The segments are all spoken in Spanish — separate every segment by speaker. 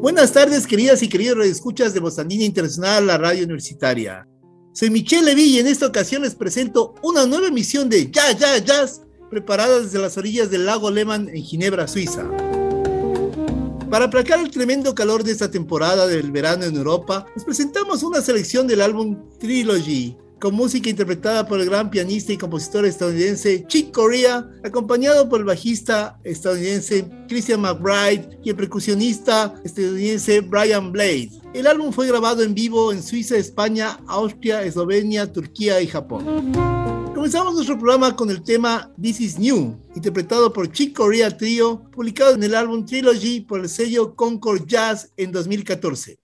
Speaker 1: Buenas tardes, queridas y queridos escuchas de Bostandina Internacional, la radio universitaria. Soy Michelle Levy y en esta ocasión les presento una nueva emisión de Jazz, Jazz, Jazz, preparada desde las orillas del lago Lehmann en Ginebra, Suiza. Para aplacar el tremendo calor de esta temporada del verano en Europa, les presentamos una selección del álbum Trilogy, con música interpretada por el gran pianista y compositor estadounidense Chick Corea, acompañado por el bajista estadounidense Christian McBride y el percusionista estadounidense Brian Blade. El álbum fue grabado en vivo en Suiza, España, Austria, Eslovenia, Turquía y Japón. Comenzamos nuestro programa con el tema This Is New, interpretado por Chick Corea Trio, publicado en el álbum Trilogy por el sello Concord Jazz en 2014.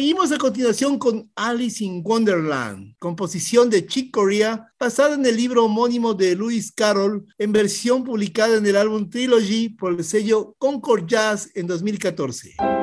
Speaker 1: Seguimos a continuación con Alice in Wonderland, composición de Chick Corea, basada en el libro homónimo de Lewis Carroll, en versión publicada en el álbum Trilogy por el sello Concord Jazz en 2014.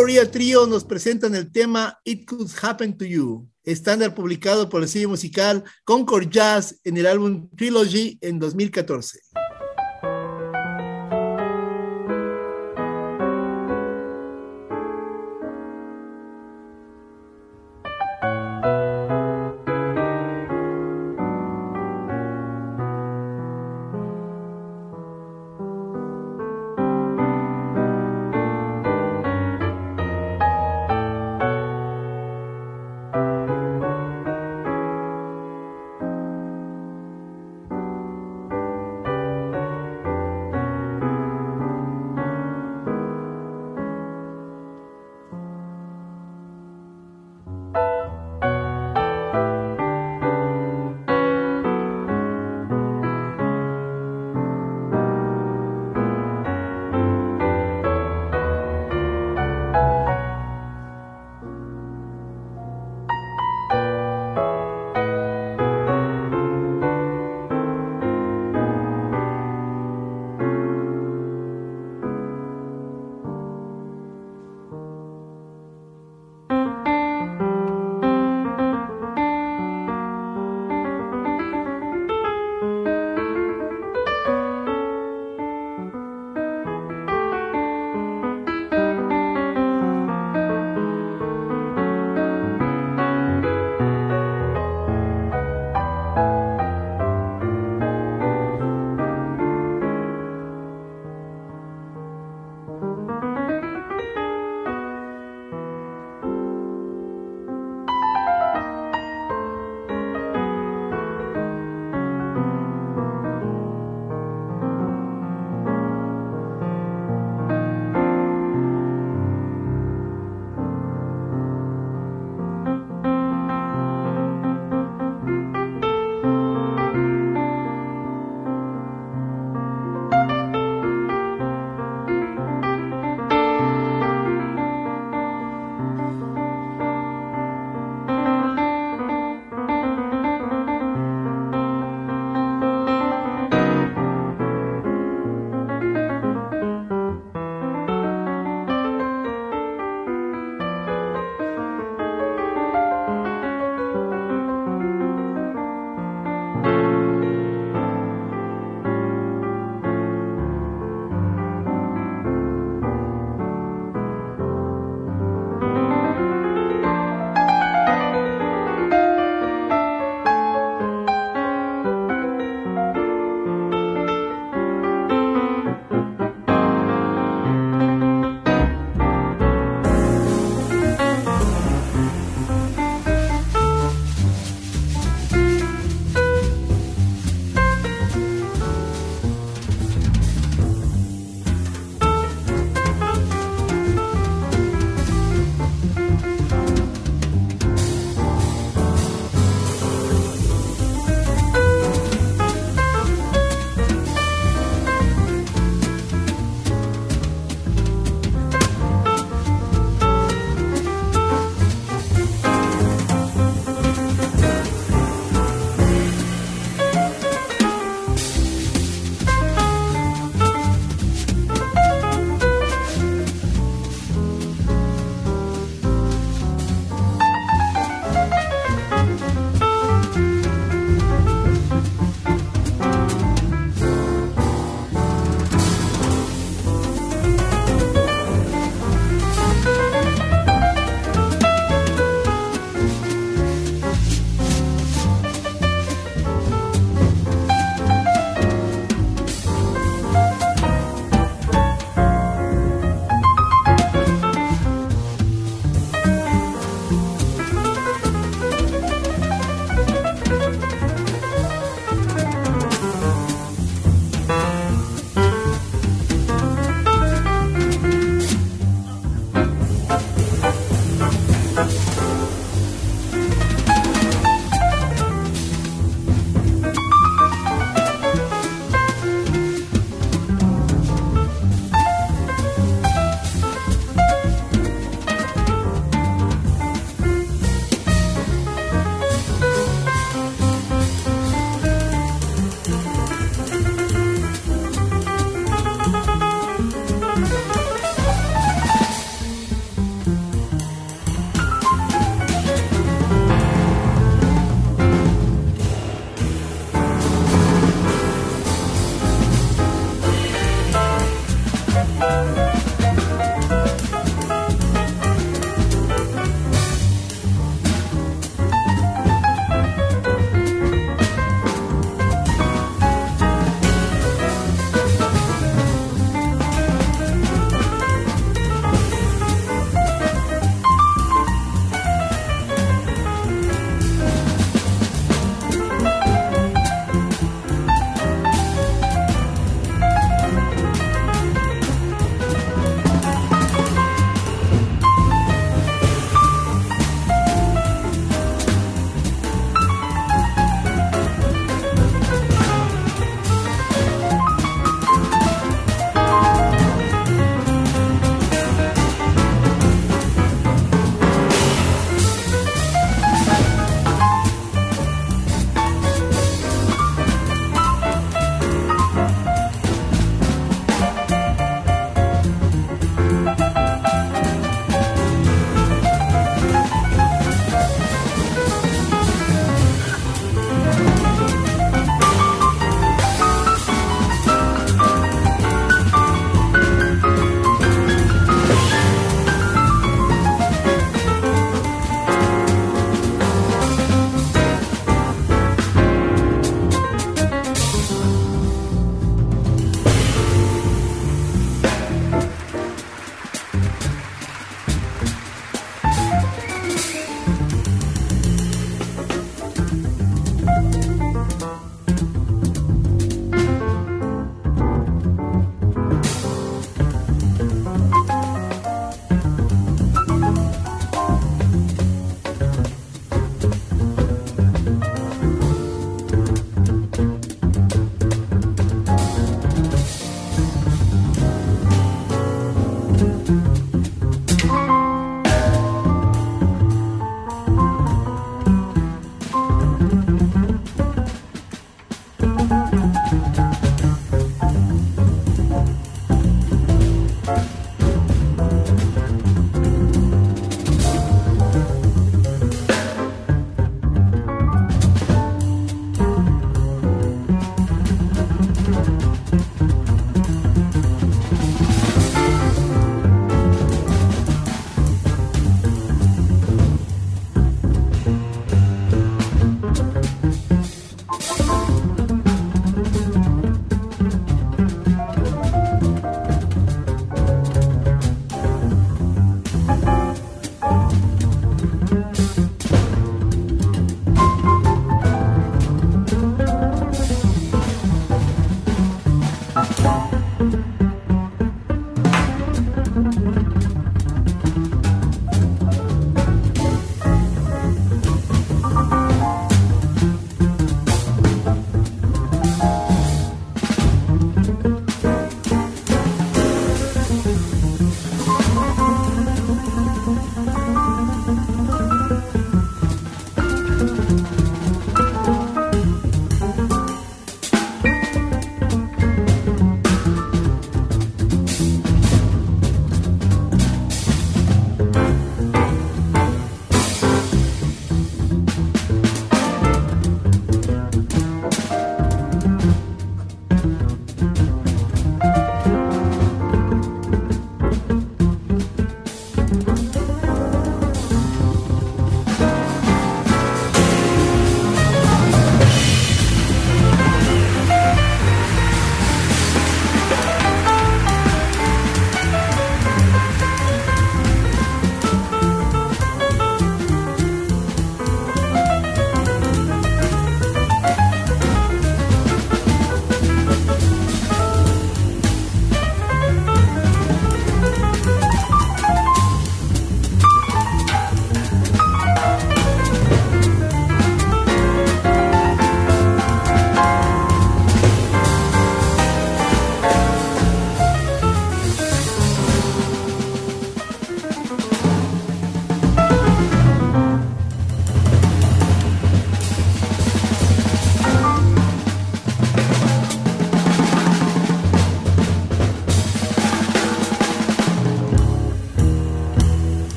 Speaker 1: Korea Trio nos presentan el tema It Could Happen to You, estándar publicado por el sello musical Concord Jazz en el álbum Trilogy en 2014.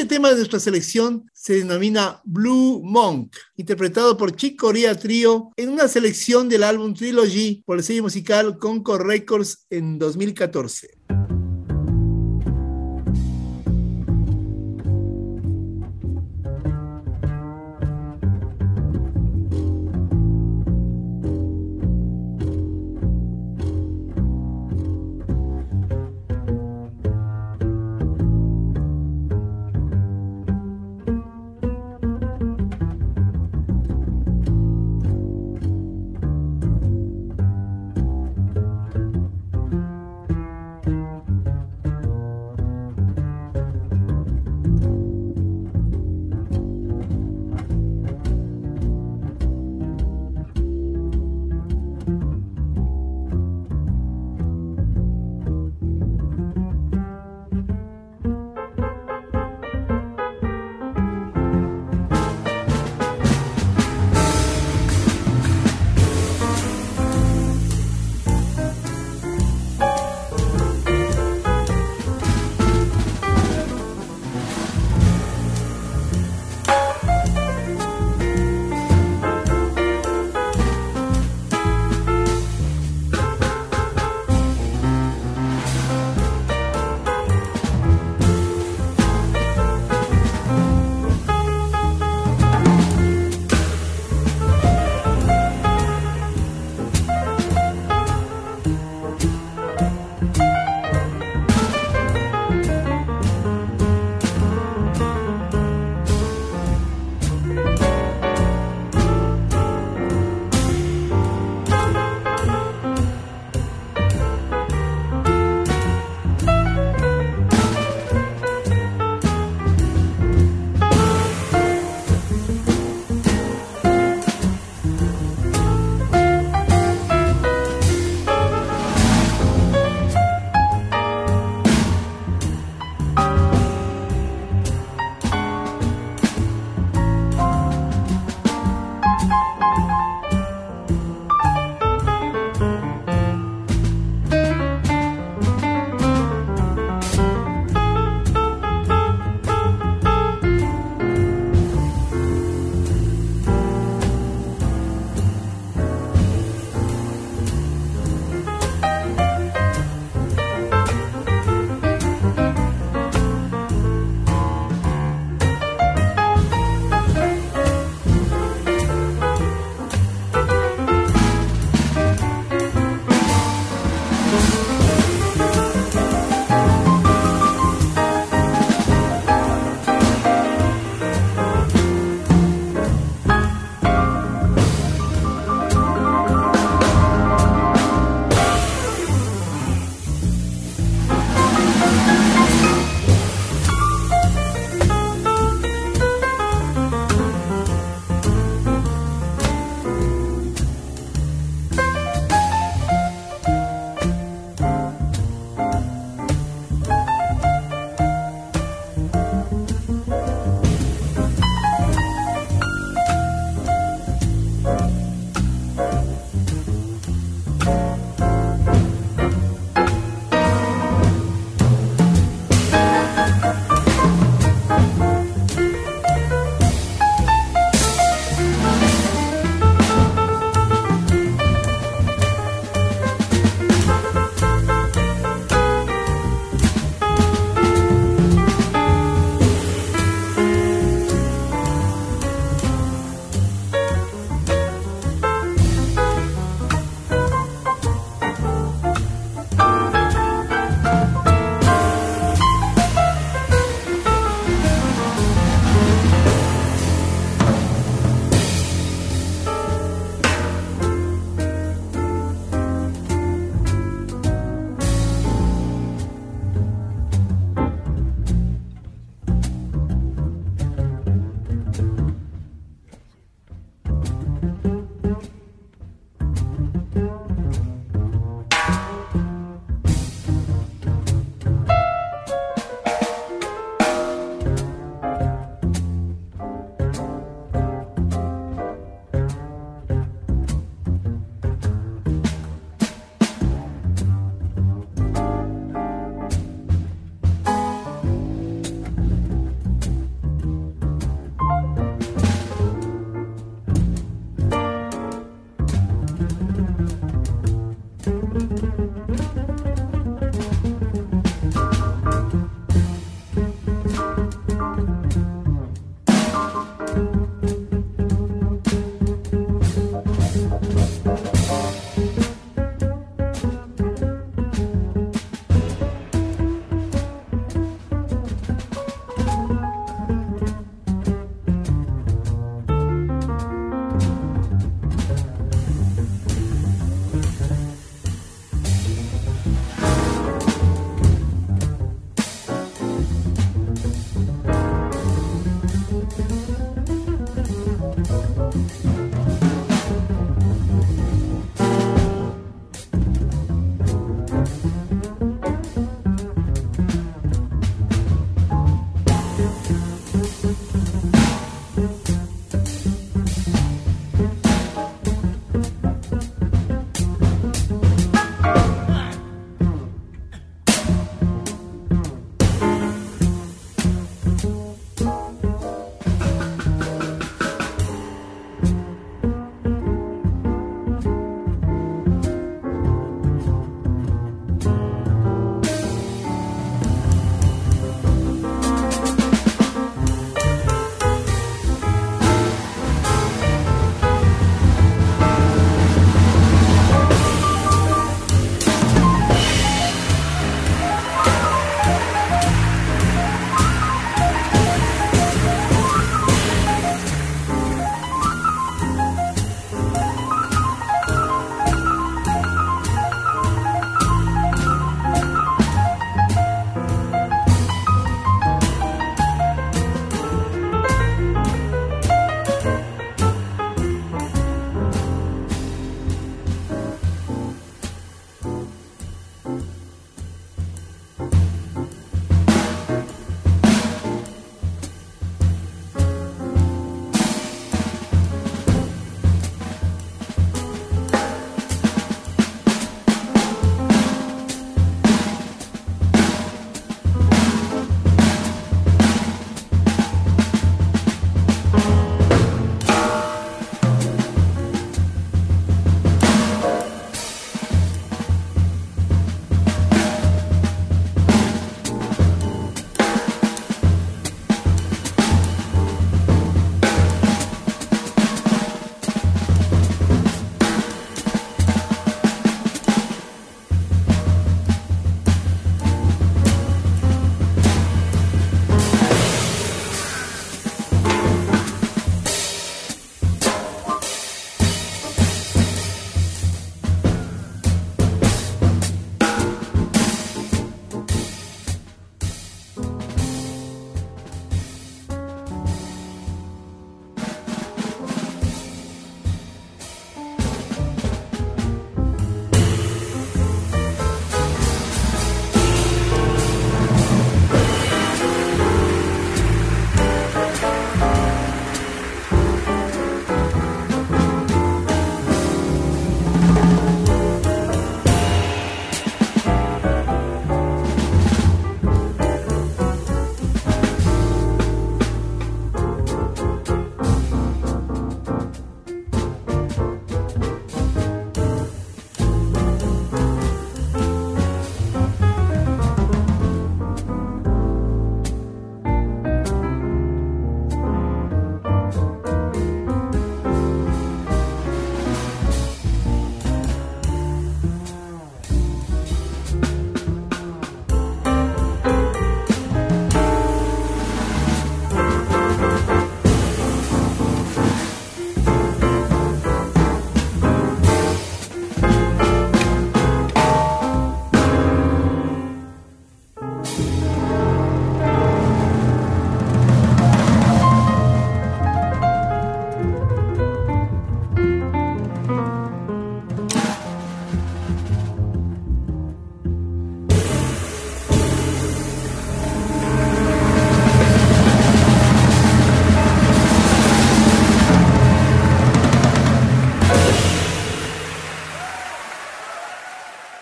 Speaker 1: Siguiente tema de nuestra selección se denomina Blue Monk, interpretado por Chick Corea Trio en una selección del álbum Trilogy por el sello musical Concord Records en 2014.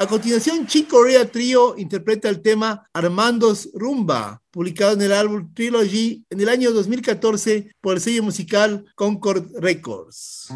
Speaker 1: Continuación, Chico Corea Trio interpreta el tema Armando's Rumba, publicado en el álbum Trilogy en el año 2014 por el sello musical Concord Records.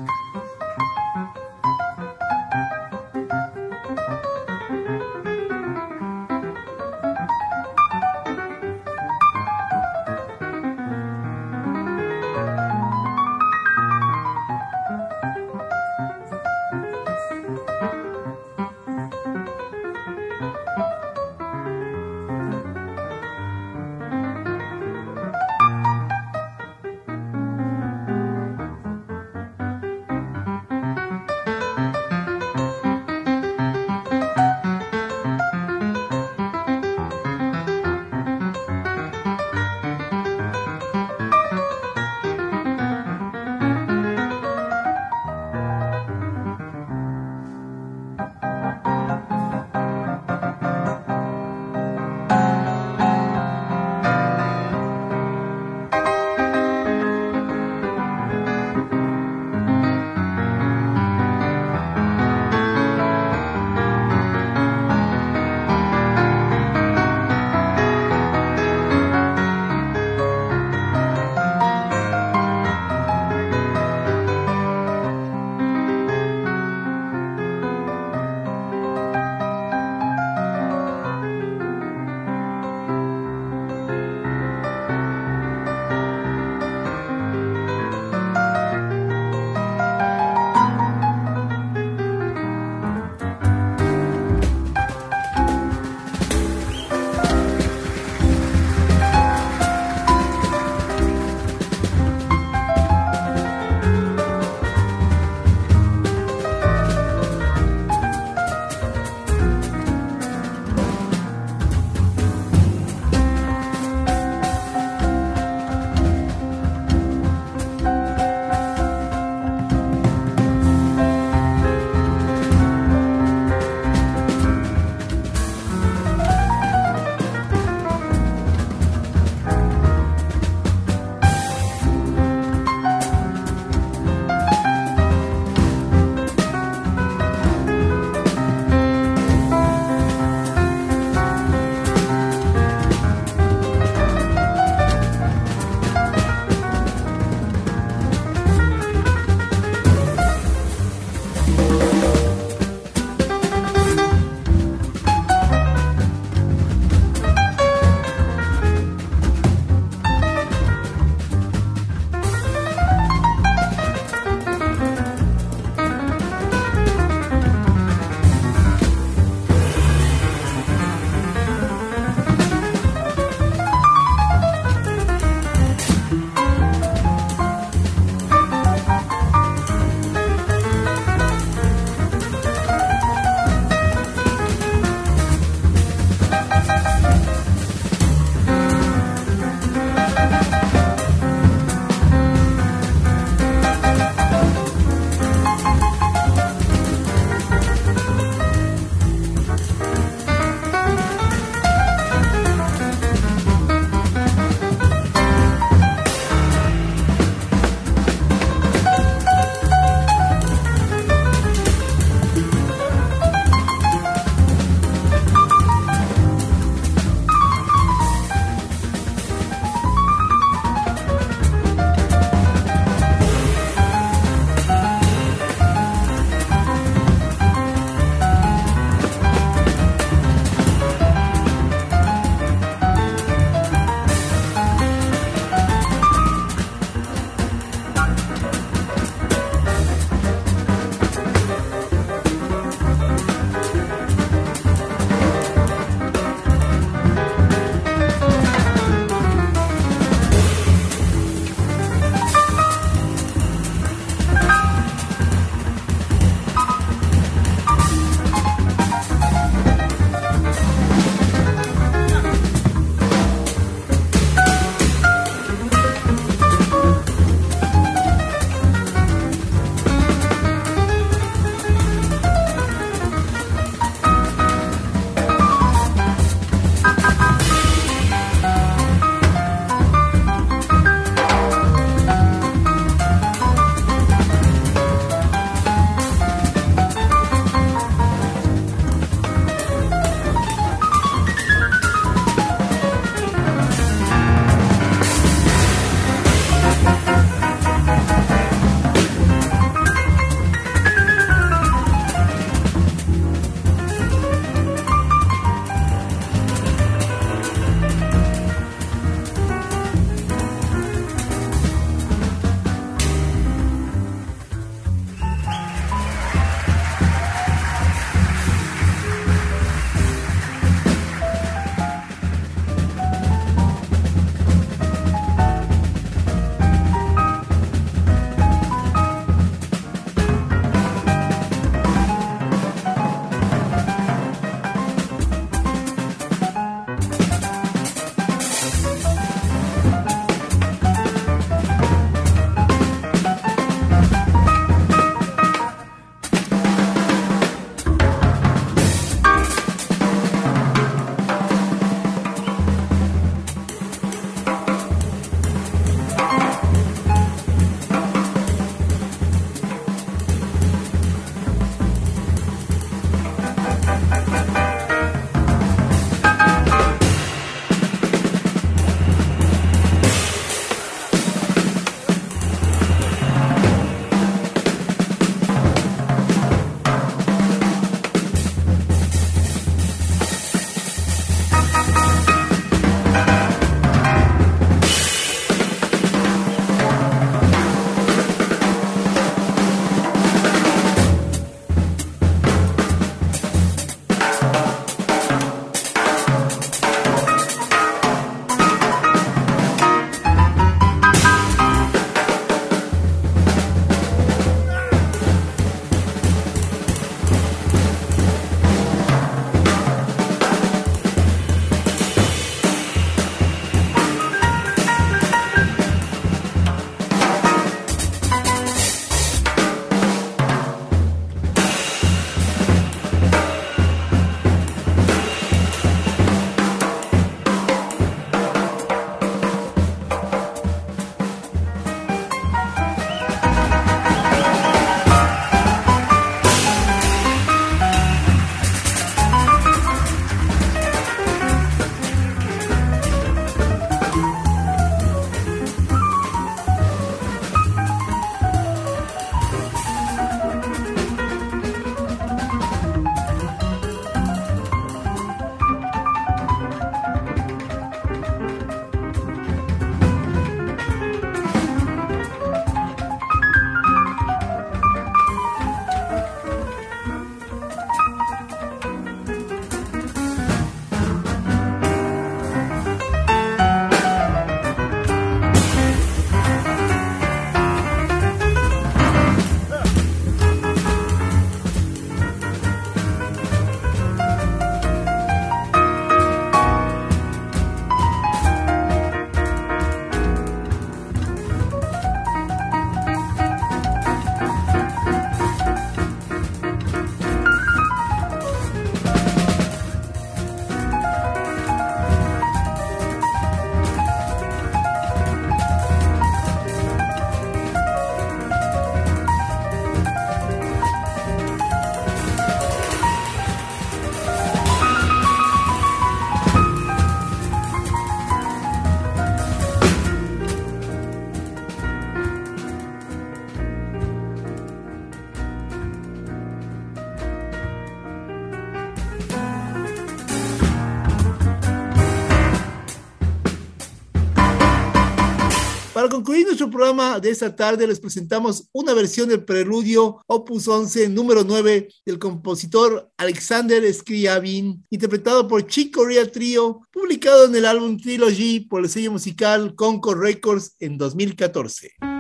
Speaker 1: Programa de esta tarde, les presentamos una versión del preludio Opus 11, número 9, del compositor Alexander Scriabin, interpretado por Chick Corea Trio, publicado en el álbum Trilogy por el sello musical Concord Records en 2014.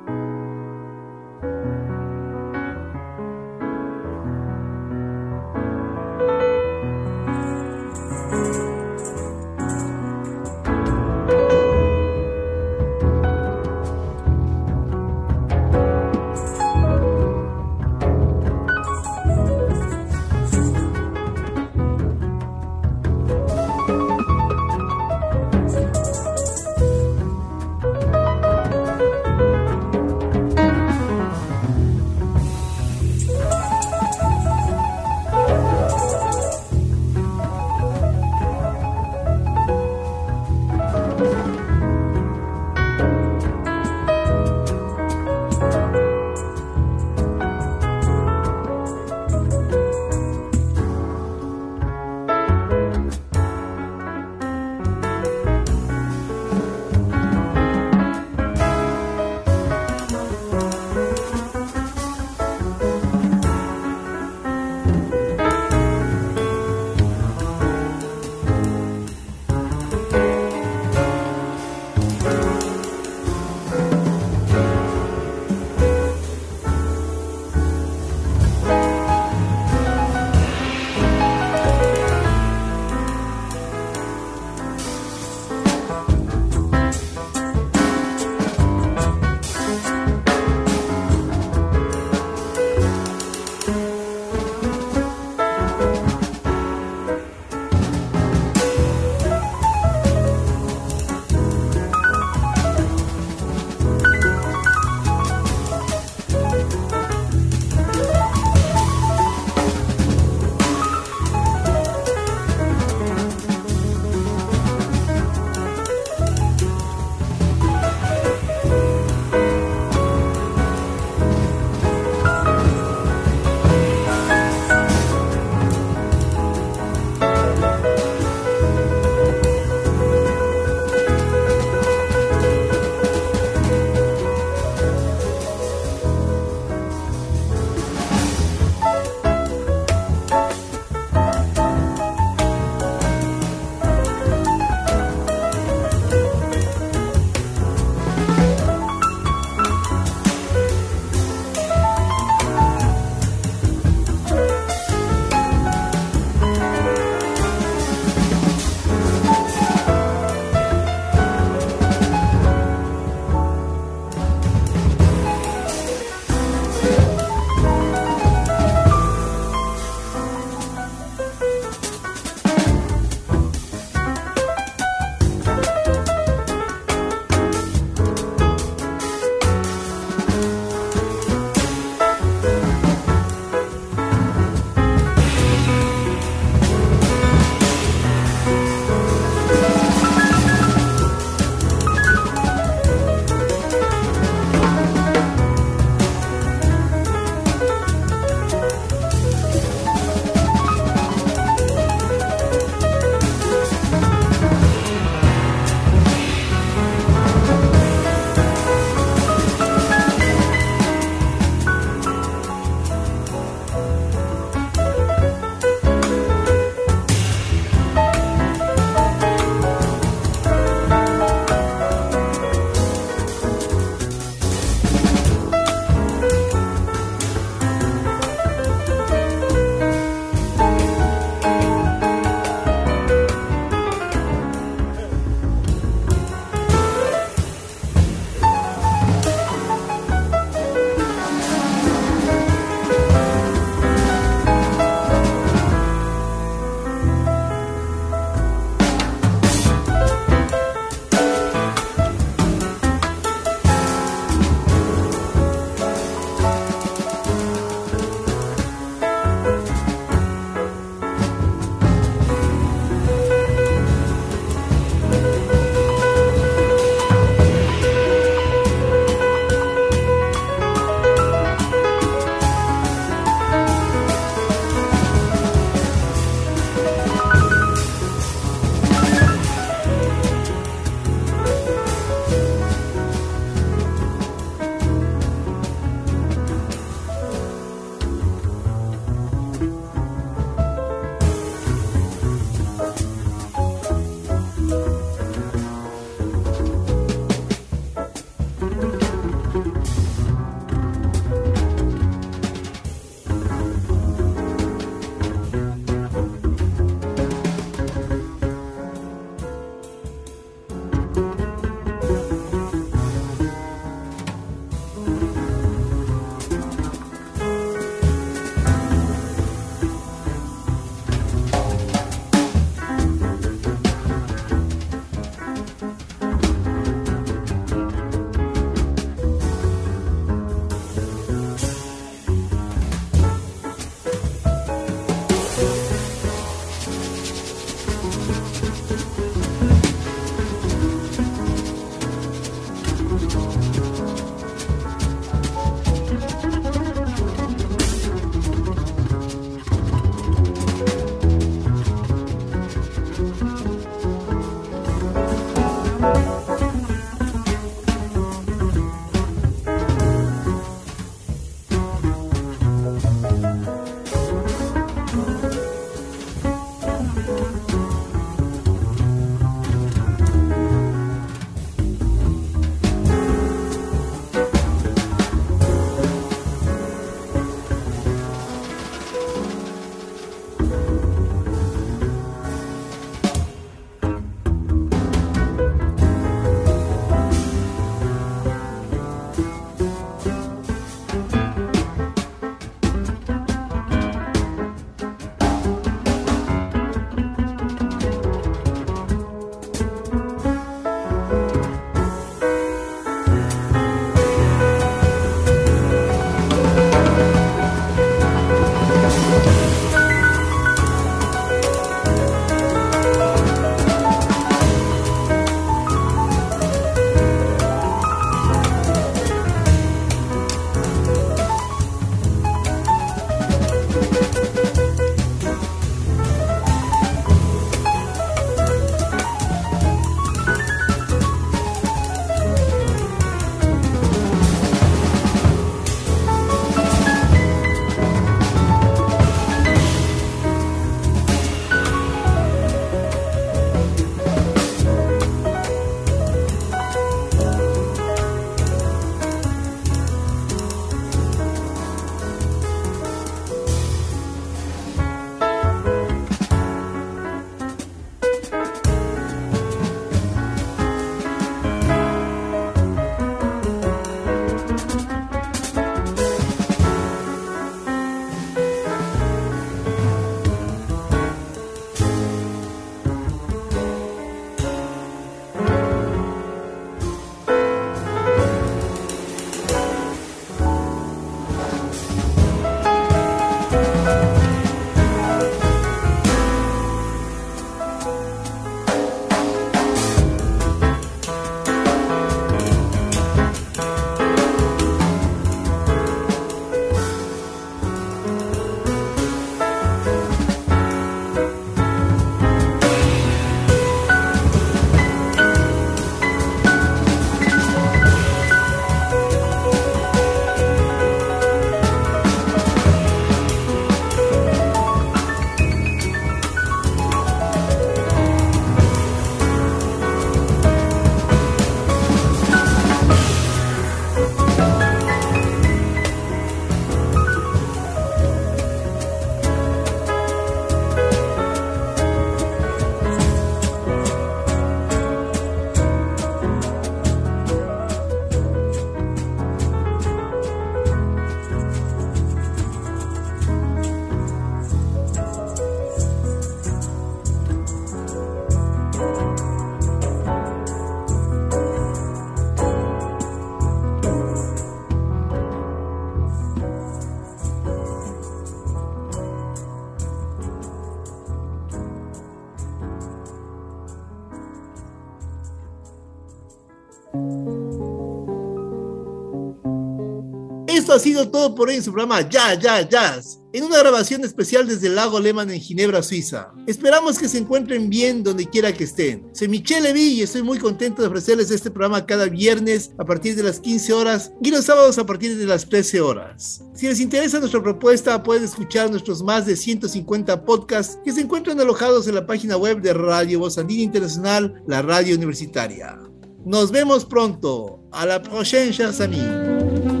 Speaker 1: Esto ha sido todo por hoy en su programa Ya, Ya, Jazz, en una grabación especial desde el lago Lehmann en Ginebra, Suiza. Esperamos que se encuentren bien donde quiera que estén. Soy Michelle Levy y estoy muy contento de ofrecerles este programa cada viernes a partir de las 15 horas y los sábados a partir de las 13 horas. Si les interesa nuestra propuesta, pueden escuchar nuestros más de 150 podcasts que se encuentran alojados en la página web de Radio Voz Andina Internacional, la radio universitaria. Nos vemos pronto. A la prochaine, chers amis.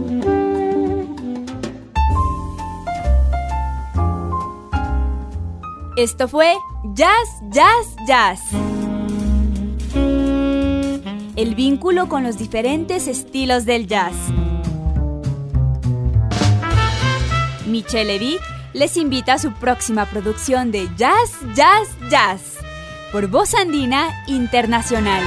Speaker 2: Esto fue Jazz, Jazz, Jazz. El vínculo con los diferentes estilos del jazz. Michelle Levy les invita a su próxima producción de Jazz, Jazz, Jazz por Voz Andina Internacional.